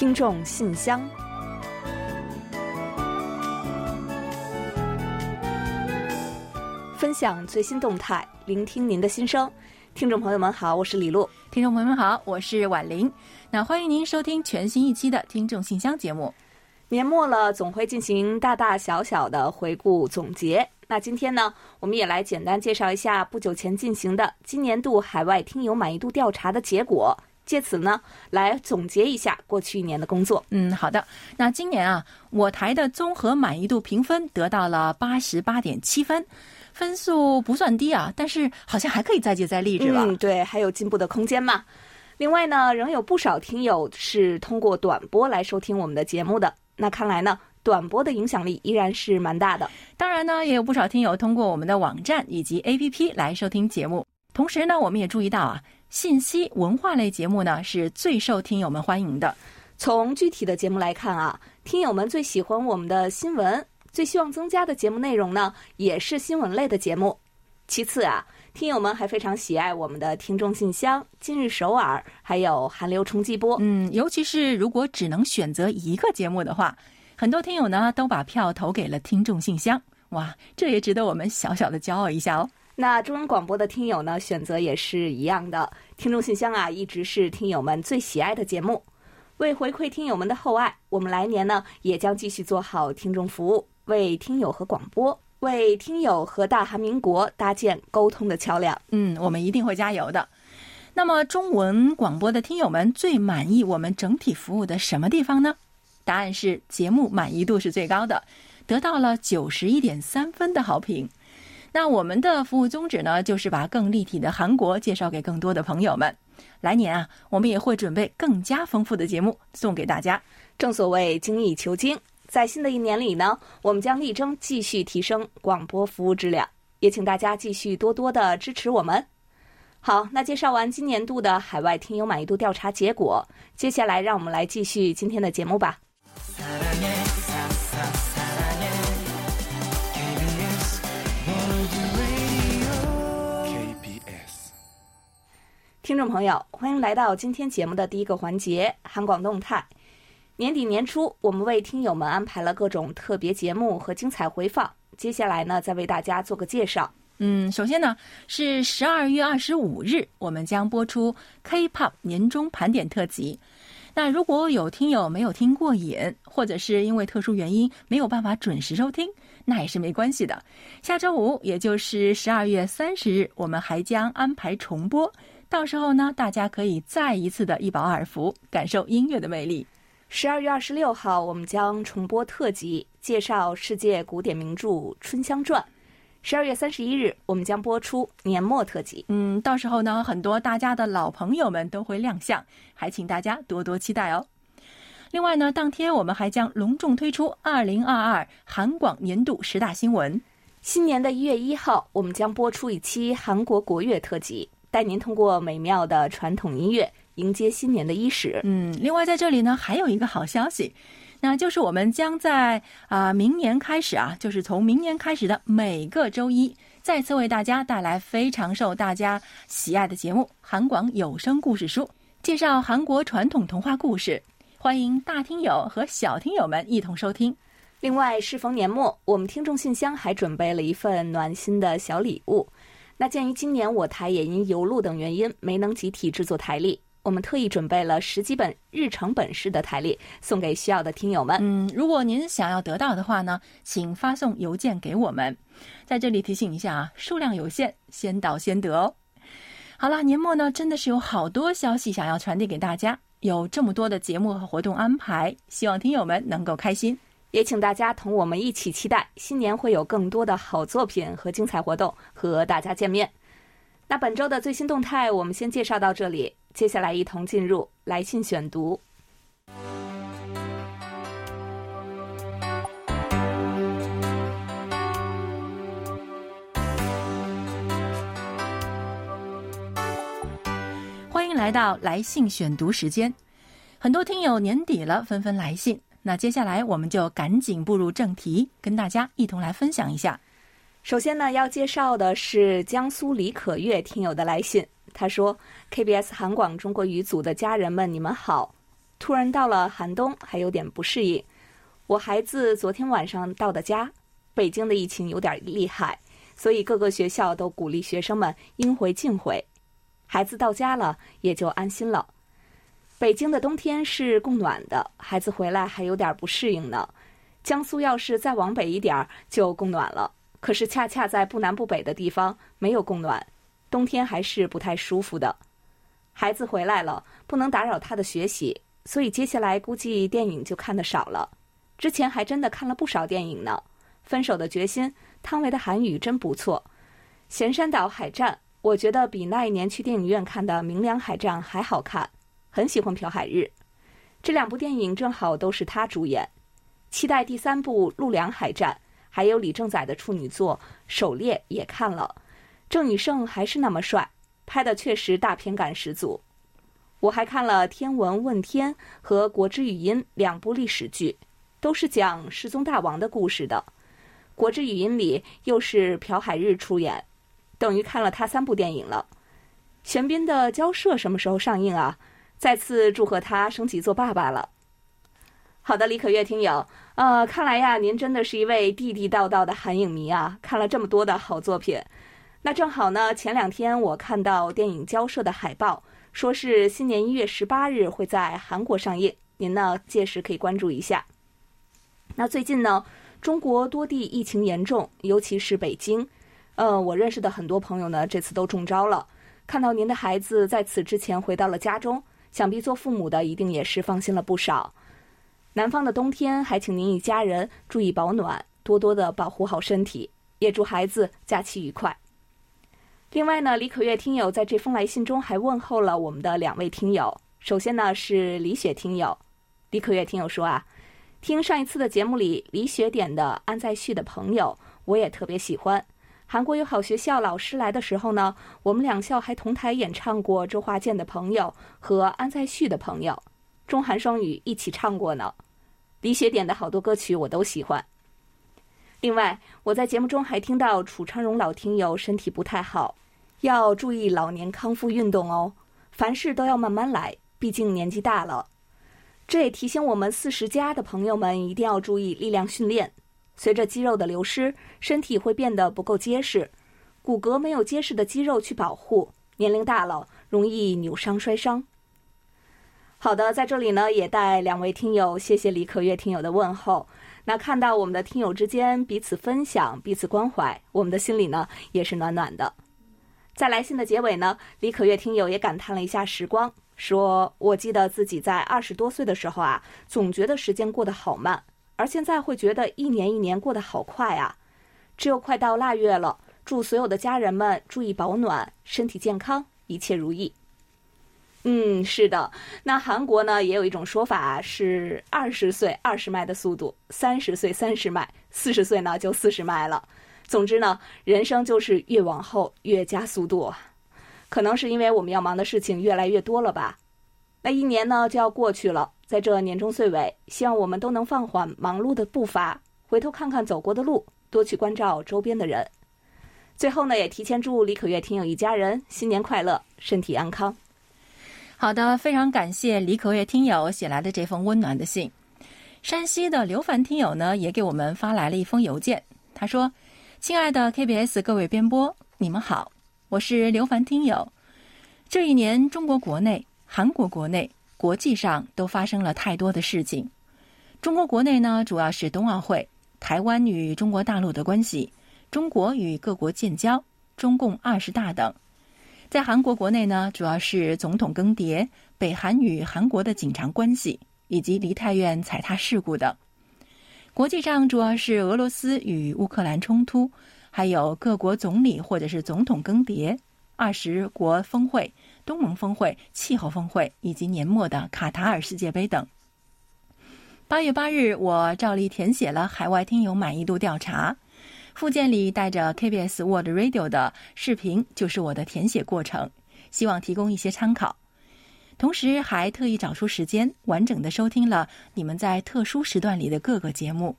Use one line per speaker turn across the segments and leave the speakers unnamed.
听众信箱，分享最新动态，聆听您的心声。听众朋友们好，我是李璐。
听众朋友们好，我是婉玲。那欢迎您收听全新一期的《听众信箱》节目。
年末了，总会进行大大小小的回顾总结。那今天呢，我们也来简单介绍一下不久前进行的今年度海外听友满意度调查的结果，借此呢，来总结一下过去一年的工作。
嗯，好的。那今年啊，我台的综合满意度评分得到了八十八点七分，分数不算低啊，但是好像还可以再接再厉，是吧？
嗯，对，还有进步的空间嘛。另外呢，仍有不少听友是通过短波来收听我们的节目的。那看来呢。短波的影响力依然是蛮大的。
当然呢，也有不少听友通过我们的网站以及 APP 来收听节目。同时呢，我们也注意到啊，信息文化类节目呢是最受听友们欢迎的。
从具体的节目来看啊，听友们最喜欢我们的新闻，最希望增加的节目内容呢也是新闻类的节目。其次啊，听友们还非常喜爱我们的听众信箱、今日首尔，还有韩流冲击波。
嗯，尤其是如果只能选择一个节目的话。很多听友呢都把票投给了听众信箱，哇，这也值得我们小小的骄傲一下哦。
那中文广播的听友呢选择也是一样的，听众信箱啊一直是听友们最喜爱的节目。为回馈听友们的厚爱，我们来年呢也将继续做好听众服务，为听友和广播，为听友和大韩民国搭建沟通的桥梁。
嗯，我们一定会加油的。那么，中文广播的听友们最满意我们整体服务的什么地方呢？答案是节目满意度是最高的，得到了九十一点三分的好评。那我们的服务宗旨呢，就是把更立体的韩国介绍给更多的朋友们。来年啊，我们也会准备更加丰富的节目送给大家。
正所谓精益求精，在新的一年里呢，我们将力争继续提升广播服务质量，也请大家继续多多的支持我们。好，那介绍完今年度的海外听友满意度调查结果，接下来让我们来继续今天的节目吧。听众朋友，欢迎来到今天节目的第一个环节——韩广动态。年底年初，我们为听友们安排了各种特别节目和精彩回放。接下来呢，再为大家做个介绍。
嗯，首先呢，是十二月二十五日，我们将播出 K-pop 年终盘点特辑。那如果有听友没有听过瘾，或者是因为特殊原因没有办法准时收听，那也是没关系的。下周五，也就是十二月三十日，我们还将安排重播。到时候呢，大家可以再一次的一饱耳福，感受音乐的魅力。
十二月二十六号，我们将重播特辑，介绍世界古典名著《春香传》。十二月三十一日，我们将播出年末特辑。
嗯，到时候呢，很多大家的老朋友们都会亮相，还请大家多多期待哦。另外呢，当天我们还将隆重推出二零二二韩广年度十大新闻。
新年的一月一号，我们将播出一期韩国国乐特辑，带您通过美妙的传统音乐迎接新年的伊始。
嗯，另外在这里呢，还有一个好消息。那就是我们将在啊明年开始啊，就是从明年开始的每个周一，再次为大家带来非常受大家喜爱的节目《韩广有声故事书》，介绍韩国传统童话故事，欢迎大听友和小听友们一同收听。
另外，适逢年末，我们听众信箱还准备了一份暖心的小礼物。那鉴于今年我台也因邮路等原因没能集体制作台历。我们特意准备了十几本日程本式的台历，送给需要的听友们。
嗯，如果您想要得到的话呢，请发送邮件给我们。在这里提醒一下啊，数量有限，先到先得哦。好了，年末呢真的是有好多消息想要传递给大家，有这么多的节目和活动安排，希望听友们能够开心。
也请大家同我们一起期待新年会有更多的好作品和精彩活动和大家见面。那本周的最新动态，我们先介绍到这里。接下来，一同进入来信选读。
欢迎来到来信选读时间。很多听友年底了，纷纷来信。那接下来，我们就赶紧步入正题，跟大家一同来分享一下。
首先呢，要介绍的是江苏李可月听友的来信。他说：“KBS 韩广中国语组的家人们，你们好。突然到了寒冬，还有点不适应。我孩子昨天晚上到的家，北京的疫情有点厉害，所以各个学校都鼓励学生们应回尽回。孩子到家了，也就安心了。北京的冬天是供暖的，孩子回来还有点不适应呢。江苏要是再往北一点儿就供暖了，可是恰恰在不南不北的地方没有供暖，冬天还是不太舒服的。孩子回来了，不能打扰他的学习，所以接下来估计电影就看的少了。之前还真的看了不少电影呢，《分手的决心》，汤唯的韩语真不错，《咸山岛海战》，我觉得比那一年去电影院看的《明良海战》还好看，很喜欢朴海日。这两部电影正好都是他主演，期待第三部《陆良海战》，还有李正宰的处女作《狩猎》也看了，郑宇盛还是那么帅。拍的确实大片感十足，我还看了《天文问天》和《国之语音》两部历史剧，都是讲失踪大王的故事的。《国之语音》里又是朴海日出演，等于看了他三部电影了。玄彬的《交涉》什么时候上映啊？再次祝贺他升级做爸爸了。好的，李可月听友，呃，看来呀，您真的是一位地地道道的韩影迷啊，看了这么多的好作品。那正好呢，前两天我看到电影交涉的海报，说是新年一月十八日会在韩国上映，您呢届时可以关注一下。那最近呢，中国多地疫情严重，尤其是北京，呃，我认识的很多朋友呢这次都中招了。看到您的孩子在此之前回到了家中，想必做父母的一定也是放心了不少。南方的冬天，还请您一家人注意保暖，多多的保护好身体，也祝孩子假期愉快。另外呢，李可月听友在这封来信中还问候了我们的两位听友。首先呢是李雪听友，李可月听友说啊，听上一次的节目里李雪点的《安在旭的朋友》，我也特别喜欢。韩国有好学校老师来的时候呢，我们两校还同台演唱过周华健的朋友和安在旭的朋友，中韩双语一起唱过呢。李雪点的好多歌曲我都喜欢。另外，我在节目中还听到楚昌荣老听友身体不太好。要注意老年康复运动哦，凡事都要慢慢来，毕竟年纪大了。这也提醒我们四十加的朋友们一定要注意力量训练。随着肌肉的流失，身体会变得不够结实，骨骼没有结实的肌肉去保护，年龄大了容易扭伤摔伤。好的，在这里呢也带两位听友谢谢李可月听友的问候。那看到我们的听友之间彼此分享、彼此关怀，我们的心里呢也是暖暖的。在来信的结尾呢，李可月听友也感叹了一下时光，说：“我记得自己在二十多岁的时候啊，总觉得时间过得好慢，而现在会觉得一年一年过得好快啊！只有快到腊月了，祝所有的家人们注意保暖，身体健康，一切如意。”嗯，是的。那韩国呢，也有一种说法是二十岁二十迈的速度，三十岁三十迈，四十岁呢就四十迈了。总之呢，人生就是越往后越加速度，可能是因为我们要忙的事情越来越多了吧。那一年呢就要过去了，在这年终岁尾，希望我们都能放缓忙碌的步伐，回头看看走过的路，多去关照周边的人。最后呢，也提前祝李可月听友一家人新年快乐，身体安康。
好的，非常感谢李可月听友写来的这封温暖的信。山西的刘凡听友呢，也给我们发来了一封邮件，他说。亲爱的 KBS 各位编播，你们好，我是刘凡听友。这一年，中国国内、韩国国内、国际上都发生了太多的事情。中国国内呢，主要是冬奥会、台湾与中国大陆的关系、中国与各国建交、中共二十大等；在韩国国内呢，主要是总统更迭、北韩与韩国的紧张关系，以及梨泰院踩踏事故等。国际上主要是俄罗斯与乌克兰冲突，还有各国总理或者是总统更迭、二十国峰会、东盟峰会、气候峰会，以及年末的卡塔尔世界杯等。八月八日，我照例填写了海外听友满意度调查，附件里带着 KBS World Radio 的视频，就是我的填写过程，希望提供一些参考。同时还特意找出时间，完整的收听了你们在特殊时段里的各个节目，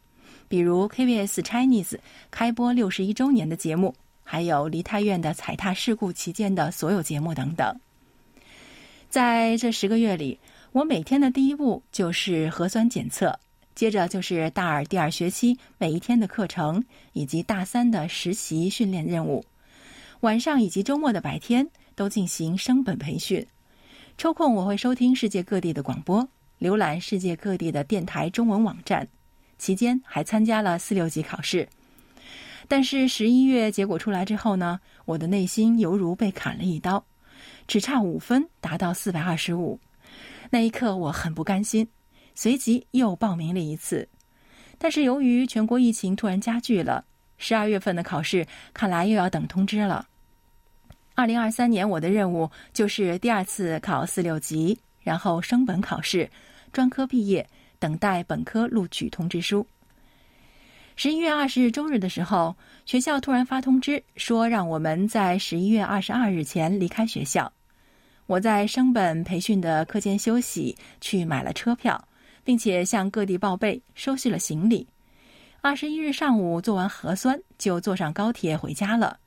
比如 KBS Chinese 开播六十一周年的节目，还有梨泰院的踩踏事故期间的所有节目等等。在这十个月里，我每天的第一步就是核酸检测，接着就是大二第二学期每一天的课程，以及大三的实习训练任务。晚上以及周末的白天都进行升本培训。抽空我会收听世界各地的广播，浏览世界各地的电台中文网站。期间还参加了四六级考试。但是十一月结果出来之后呢，我的内心犹如被砍了一刀，只差五分达到四百二十五。那一刻我很不甘心，随即又报名了一次。但是由于全国疫情突然加剧了，十二月份的考试看来又要等通知了。二零二三年我的任务就是第二次考四六级，然后升本考试，专科毕业，等待本科录取通知书。十一月二十日周日的时候，学校突然发通知说让我们在十一月二十二日前离开学校。我在升本培训的课间休息去买了车票，并且向各地报备，收拾了行李。二十一日上午做完核酸，就坐上高铁回家了。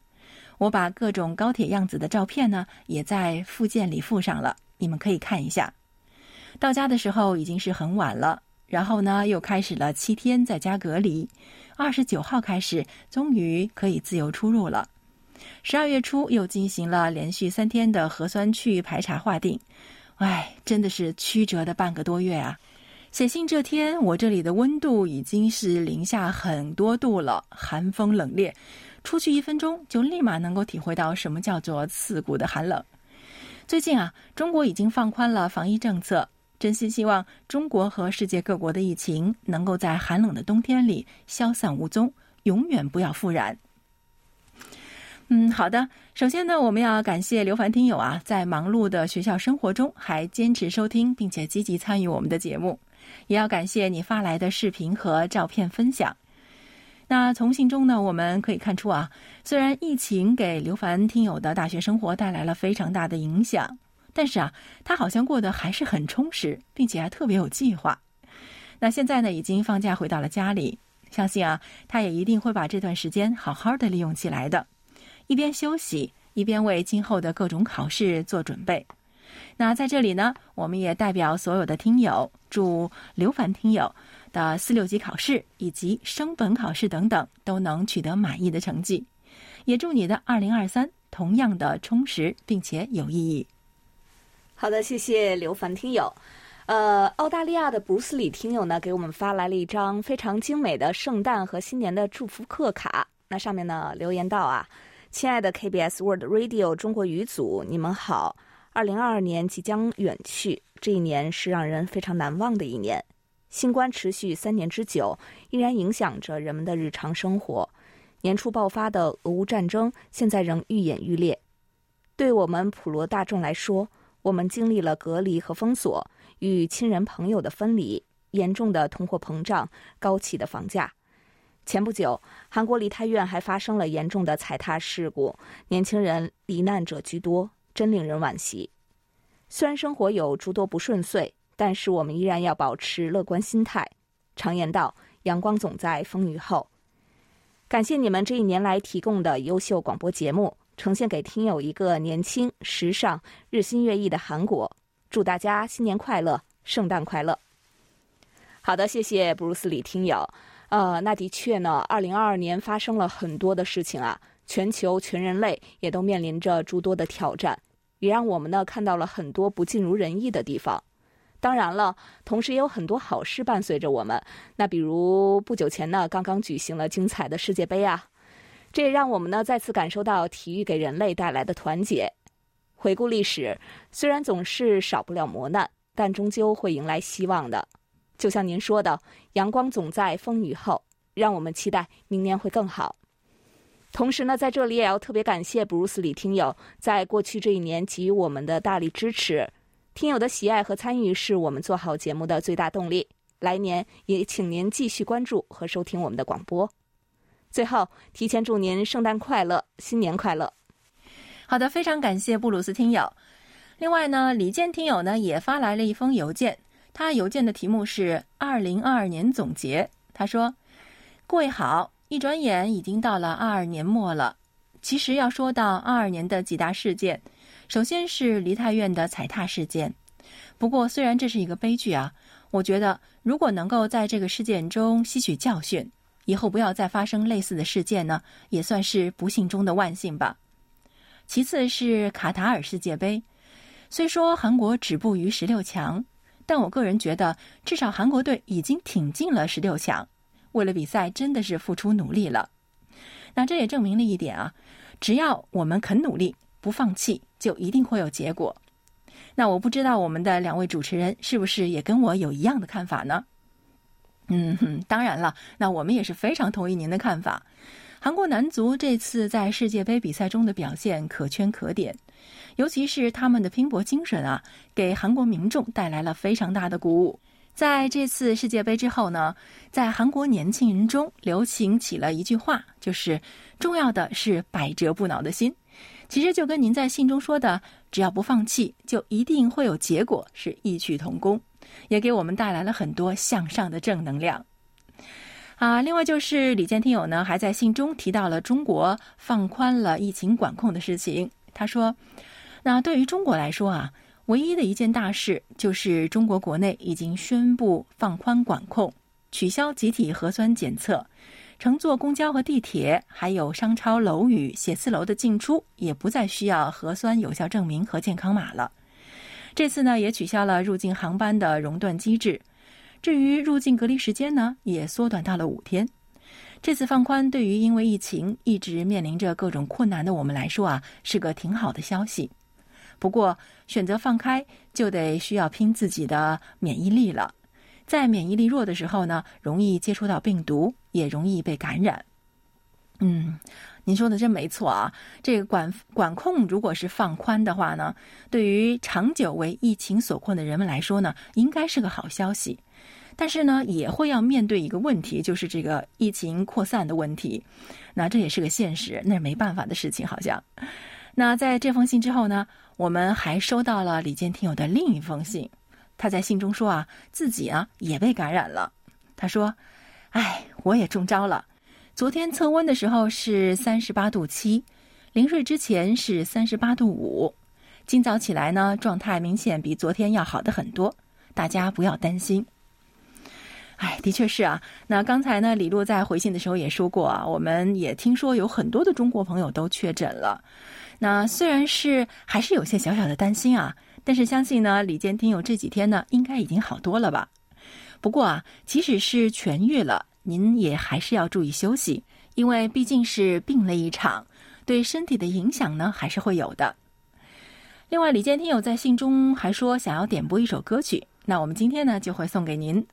我把各种高铁样子的照片呢，也在附件里附上了，你们可以看一下。到家的时候已经是很晚了，然后呢，又开始了七天在家隔离。二十九号开始，终于可以自由出入了。十二月初又进行了连续三天的核酸区域排查划定，唉，真的是曲折的半个多月啊！写信这天，我这里的温度已经是零下很多度了，寒风冷冽，出去一分钟就立马能够体会到什么叫做刺骨的寒冷。最近啊，中国已经放宽了防疫政策，真心希望中国和世界各国的疫情能够在寒冷的冬天里消散无踪，永远不要复燃。嗯，好的。首先呢，我们要感谢刘凡听友啊，在忙碌的学校生活中还坚持收听，并且积极参与我们的节目。也要感谢你发来的视频和照片分享。那从信中呢，我们可以看出啊，虽然疫情给刘凡听友的大学生活带来了非常大的影响，但是啊，他好像过得还是很充实，并且还特别有计划。那现在呢，已经放假回到了家里，相信啊，他也一定会把这段时间好好的利用起来的。一边休息，一边为今后的各种考试做准备。那在这里呢，我们也代表所有的听友，祝刘凡听友的四六级考试以及升本考试等等都能取得满意的成绩，也祝你的二零二三同样的充实并且有意义。
好的，谢谢刘凡听友。呃，澳大利亚的布鲁斯里听友呢，给我们发来了一张非常精美的圣诞和新年的祝福贺卡。那上面呢留言道啊。亲爱的 KBS World Radio 中国语组，你们好！二零二二年即将远去，这一年是让人非常难忘的一年。新冠持续三年之久，依然影响着人们的日常生活。年初爆发的俄乌战争，现在仍愈演愈烈。对我们普罗大众来说，我们经历了隔离和封锁，与亲人朋友的分离，严重的通货膨胀，高企的房价。前不久，韩国梨泰院还发生了严重的踩踏事故，年轻人罹难者居多，真令人惋惜。虽然生活有诸多不顺遂，但是我们依然要保持乐观心态。常言道：“阳光总在风雨后。”感谢你们这一年来提供的优秀广播节目，呈现给听友一个年轻、时尚、日新月异的韩国。祝大家新年快乐，圣诞快乐！好的，谢谢布鲁斯李听友。呃，那的确呢，二零二二年发生了很多的事情啊，全球全人类也都面临着诸多的挑战，也让我们呢看到了很多不尽如人意的地方。当然了，同时也有很多好事伴随着我们。那比如不久前呢，刚刚举行了精彩的世界杯啊，这也让我们呢再次感受到体育给人类带来的团结。回顾历史，虽然总是少不了磨难，但终究会迎来希望的。就像您说的，阳光总在风雨后，让我们期待明年会更好。同时呢，在这里也要特别感谢布鲁斯里听友在过去这一年给予我们的大力支持，听友的喜爱和参与是我们做好节目的最大动力。来年也请您继续关注和收听我们的广播。最后，提前祝您圣诞快乐，新年快乐。
好的，非常感谢布鲁斯听友。另外呢，李健听友呢也发来了一封邮件。他邮件的题目是“二零二二年总结”。他说：“各位好，一转眼已经到了二二年末了。其实要说到二二年的几大事件，首先是梨泰院的踩踏事件，不过，虽然这是一个悲剧啊，我觉得如果能够在这个事件中吸取教训，以后不要再发生类似的事件呢，也算是不幸中的万幸吧。其次是卡塔尔世界杯，虽说韩国止步于十六强，但我个人觉得，至少韩国队已经挺进了十六强，为了比赛真的是付出努力了。那这也证明了一点啊，只要我们肯努力，不放弃，就一定会有结果。那我不知道我们的两位主持人是不是也跟我有一样的看法呢？嗯，哼，当然了，那我们也是非常同意您的看法。韩国男足这次在世界杯比赛中的表现可圈可点，尤其是他们的拼搏精神啊，给韩国民众带来了非常大的鼓舞。在这次世界杯之后呢，在韩国年轻人中流行起了一句话，就是重要的是百折不挠的心。其实就跟您在信中说的“只要不放弃，就一定会有结果”是异曲同工，也给我们带来了很多向上的正能量。啊，另外就是李健听友呢，还在信中提到了中国放宽了疫情管控的事情。他说：“那对于中国来说啊，唯一的一件大事就是中国国内已经宣布放宽管控，取消集体核酸检测。”乘坐公交和地铁，还有商超、楼宇、写字楼的进出，也不再需要核酸有效证明和健康码了。这次呢，也取消了入境航班的熔断机制。至于入境隔离时间呢，也缩短到了五天。这次放宽，对于因为疫情一直面临着各种困难的我们来说啊，是个挺好的消息。不过，选择放开，就得需要拼自己的免疫力了。在免疫力弱的时候呢，容易接触到病毒，也容易被感染。嗯，您说的真没错啊。这个管管控如果是放宽的话呢，对于长久为疫情所困的人们来说呢，应该是个好消息。但是呢，也会要面对一个问题，就是这个疫情扩散的问题。那这也是个现实，那是没办法的事情，好像。那在这封信之后呢，我们还收到了李健听友的另一封信。他在信中说啊，自己啊也被感染了。他说：“哎，我也中招了。昨天测温的时候是三十八度七，临睡之前是三十八度五。今早起来呢，状态明显比昨天要好的很多。大家不要担心。哎，的确是啊。那刚才呢，李璐在回信的时候也说过啊，我们也听说有很多的中国朋友都确诊了。那虽然是还是有些小小的担心啊。”但是相信呢，李健听友这几天呢，应该已经好多了吧？不过啊，即使是痊愈了，您也还是要注意休息，因为毕竟是病了一场，对身体的影响呢，还是会有的。另外，李健听友在信中还说想要点播一首歌曲，那我们今天呢就会送给您。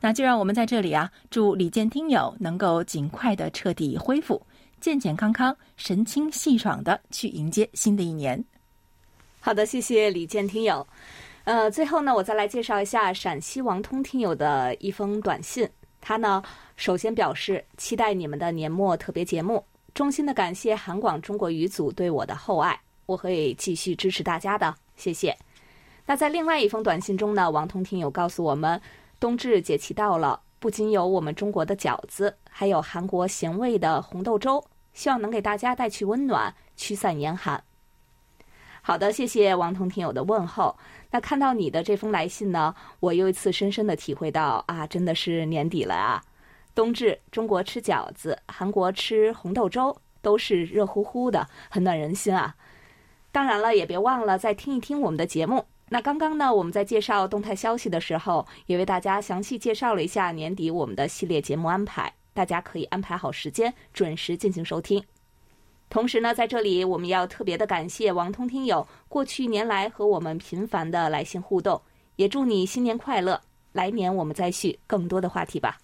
那就让我们在这里啊，祝李健听友能够尽快的彻底恢复，健健康康、神清气爽的去迎接新的一年。
好的，谢谢李健听友。呃，最后呢，我再来介绍一下陕西王通听友的一封短信。他呢，首先表示期待你们的年末特别节目，衷心的感谢韩广中国语组对我的厚爱，我会继续支持大家的，谢谢。那在另外一封短信中呢，王通听友告诉我们，冬至节气到了，不仅有我们中国的饺子，还有韩国咸味的红豆粥，希望能给大家带去温暖，驱散严寒。好的，谢谢王彤听友的问候。那看到你的这封来信呢，我又一次深深的体会到啊，真的是年底了啊！冬至，中国吃饺子，韩国吃红豆粥，都是热乎乎的，很暖人心啊。当然了，也别忘了再听一听我们的节目。那刚刚呢，我们在介绍动态消息的时候，也为大家详细介绍了一下年底我们的系列节目安排，大家可以安排好时间，准时进行收听。同时呢，在这里我们要特别的感谢王通听友过去一年来和我们频繁的来信互动，也祝你新年快乐！来年我们再续更多的话题吧。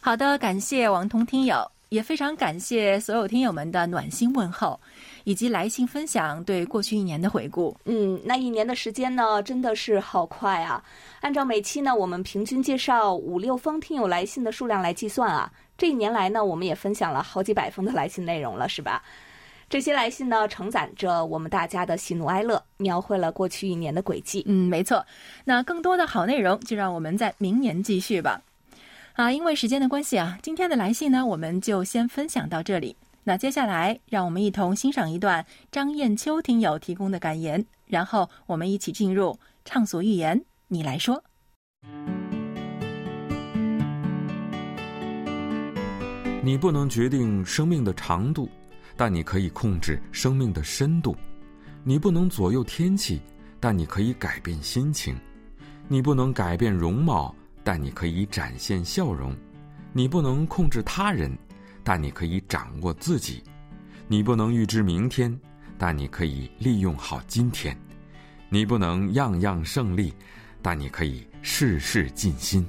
好的，感谢王通听友，也非常感谢所有听友们的暖心问候，以及来信分享对过去一年的回顾。
嗯，那一年的时间呢，真的是好快啊！按照每期呢我们平均介绍五六封听友来信的数量来计算啊。这一年来呢，我们也分享了好几百封的来信内容了，是吧？这些来信呢，承载着我们大家的喜怒哀乐，描绘了过去一年的轨迹。
嗯，没错。那更多的好内容，就让我们在明年继续吧。啊，因为时间的关系啊，今天的来信呢，我们就先分享到这里。那接下来，让我们一同欣赏一段张艳秋听友提供的感言，然后我们一起进入畅所欲言，你来说。
你不能决定生命的长度，但你可以控制生命的深度；你不能左右天气，但你可以改变心情；你不能改变容貌，但你可以展现笑容；你不能控制他人，但你可以掌握自己；你不能预知明天，但你可以利用好今天；你不能样样胜利，但你可以事事尽心。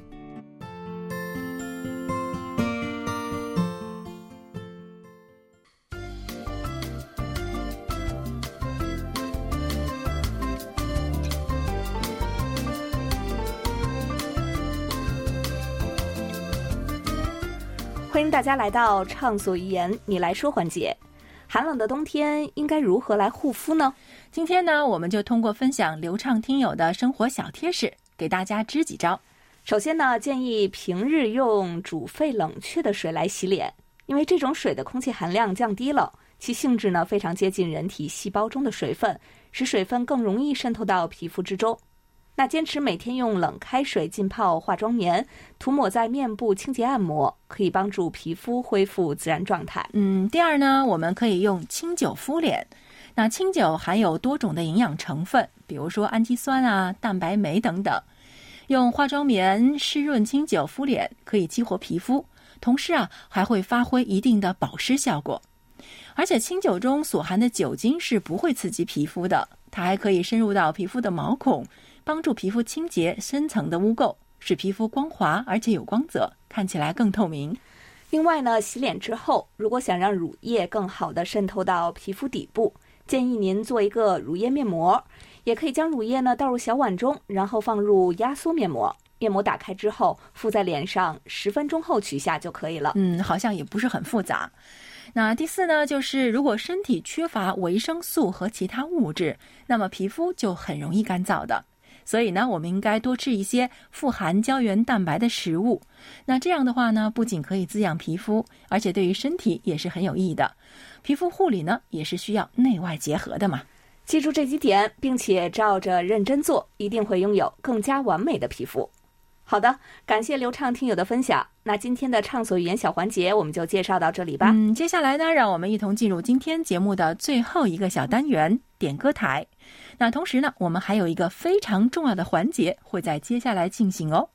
欢迎大家来到畅所欲言，你来说环节。寒冷的冬天应该如何来护肤呢？
今天呢，我们就通过分享流畅听友的生活小贴士，给大家支几招。
首先呢，建议平日用煮沸冷却的水来洗脸，因为这种水的空气含量降低了，其性质呢非常接近人体细胞中的水分，使水分更容易渗透到皮肤之中。那坚持每天用冷开水浸泡化妆棉，涂抹在面部清洁按摩，可以帮助皮肤恢复自然状态。
嗯，第二呢，我们可以用清酒敷脸。那清酒含有多种的营养成分，比如说氨基酸啊、蛋白酶等等。用化妆棉湿润清酒敷脸，可以激活皮肤，同时啊还会发挥一定的保湿效果。而且清酒中所含的酒精是不会刺激皮肤的，它还可以深入到皮肤的毛孔。帮助皮肤清洁深层的污垢，使皮肤光滑而且有光泽，看起来更透明。
另外呢，洗脸之后，如果想让乳液更好的渗透到皮肤底部，建议您做一个乳液面膜，也可以将乳液呢倒入小碗中，然后放入压缩面膜。面膜打开之后，敷在脸上，十分钟后取下就可以了。
嗯，好像也不是很复杂。那第四呢，就是如果身体缺乏维生素和其他物质，那么皮肤就很容易干燥的。所以呢，我们应该多吃一些富含胶原蛋白的食物。那这样的话呢，不仅可以滋养皮肤，而且对于身体也是很有益的。皮肤护理呢，也是需要内外结合的嘛。
记住这几点，并且照着认真做，一定会拥有更加完美的皮肤。好的，感谢流畅听友的分享。那今天的畅所欲言小环节，我们就介绍到这里吧。
嗯，接下来呢，让我们一同进入今天节目的最后一个小单元——点歌台。那同时呢，我们还有一个非常重要的环节会在接下来进行哦。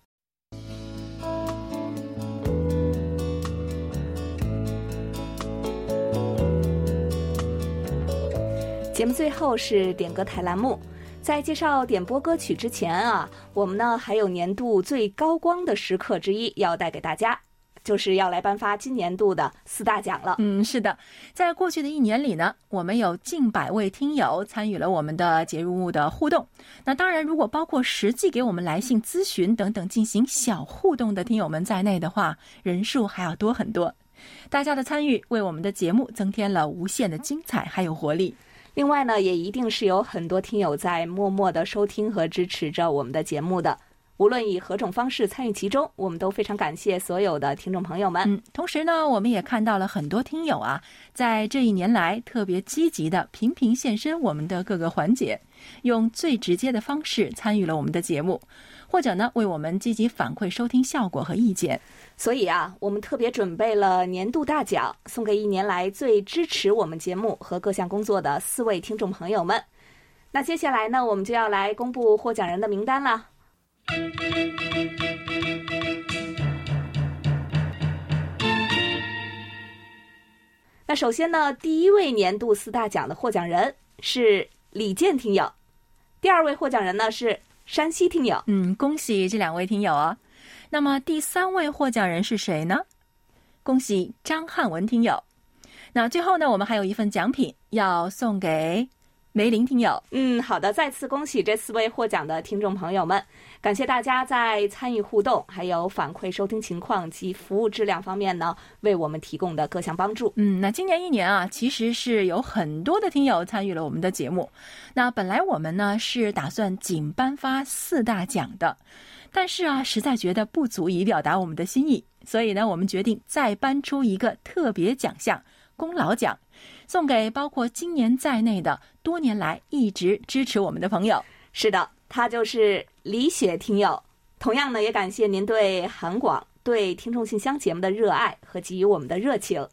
节目最后是点歌台栏目，在介绍点播歌曲之前啊，我们呢还有年度最高光的时刻之一要带给大家。就是要来颁发今年度的四大奖了。
嗯，是的，在过去的一年里呢，我们有近百位听友参与了我们的节目的互动。那当然，如果包括实际给我们来信咨询等等进行小互动的听友们在内的话，人数还要多很多。大家的参与为我们的节目增添了无限的精彩还有活力。
另外呢，也一定是有很多听友在默默的收听和支持着我们的节目的。无论以何种方式参与其中，我们都非常感谢所有的听众朋友们。
嗯，同时呢，我们也看到了很多听友啊，在这一年来特别积极的频频现身我们的各个环节，用最直接的方式参与了我们的节目，或者呢，为我们积极反馈收听效果和意见。
所以啊，我们特别准备了年度大奖，送给一年来最支持我们节目和各项工作的四位听众朋友们。那接下来呢，我们就要来公布获奖人的名单了。那首先呢，第一位年度四大奖的获奖人是李健听友，第二位获奖人呢是山西听友。
嗯，恭喜这两位听友啊！那么第三位获奖人是谁呢？恭喜张汉文听友。那最后呢，我们还有一份奖品要送给。梅林听友，
嗯，好的，再次恭喜这四位获奖的听众朋友们，感谢大家在参与互动、还有反馈收听情况及服务质量方面呢，为我们提供的各项帮助。
嗯，那今年一年啊，其实是有很多的听友参与了我们的节目。那本来我们呢是打算仅颁发四大奖的，但是啊，实在觉得不足以表达我们的心意，所以呢，我们决定再颁出一个特别奖项——功劳奖。送给包括今年在内的多年来一直支持我们的朋友。
是的，他就是李雪听友。同样呢，也感谢您对韩广、对听众信箱节目的热爱和给予我们的热情。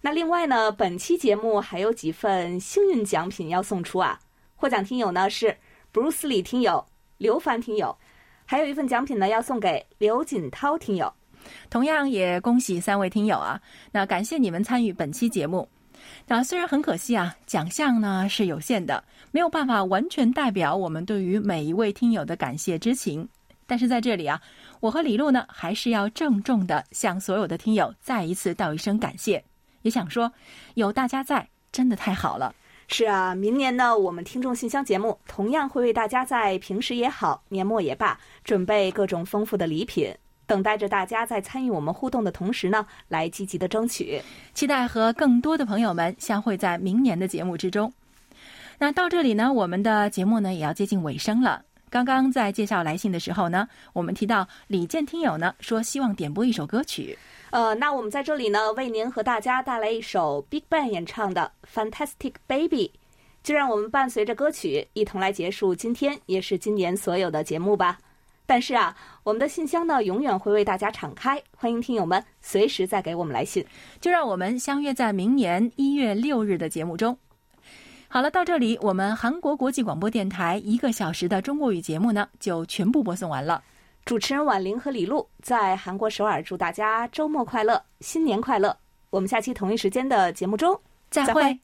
那另外呢，本期节目还有几份幸运奖品要送出啊！获奖听友呢是布鲁斯李听友、刘凡听友，还有一份奖品呢要送给刘锦涛听友。
同样也恭喜三位听友啊！那感谢你们参与本期节目。那虽然很可惜啊，奖项呢是有限的，没有办法完全代表我们对于每一位听友的感谢之情。但是在这里啊，我和李璐呢还是要郑重的向所有的听友再一次道一声感谢。也想说，有大家在，真的太好了。
是啊，明年呢，我们听众信箱节目同样会为大家在平时也好，年末也罢，准备各种丰富的礼品，等待着大家在参与我们互动的同时呢，来积极的争取。
期待和更多的朋友们相会在明年的节目之中。那到这里呢，我们的节目呢也要接近尾声了。刚刚在介绍来信的时候呢，我们提到李健听友呢说希望点播一首歌曲。
呃，那我们在这里呢，为您和大家带来一首 BigBang 演唱的《Fantastic Baby》，就让我们伴随着歌曲一同来结束今天也是今年所有的节目吧。但是啊，我们的信箱呢，永远会为大家敞开，欢迎听友们随时再给我们来信。
就让我们相约在明年一月六日的节目中。好了，到这里，我们韩国国际广播电台一个小时的中国语节目呢，就全部播送完了。
主持人婉玲和李璐在韩国首尔，祝大家周末快乐，新年快乐！我们下期同一时间的节目中
再会。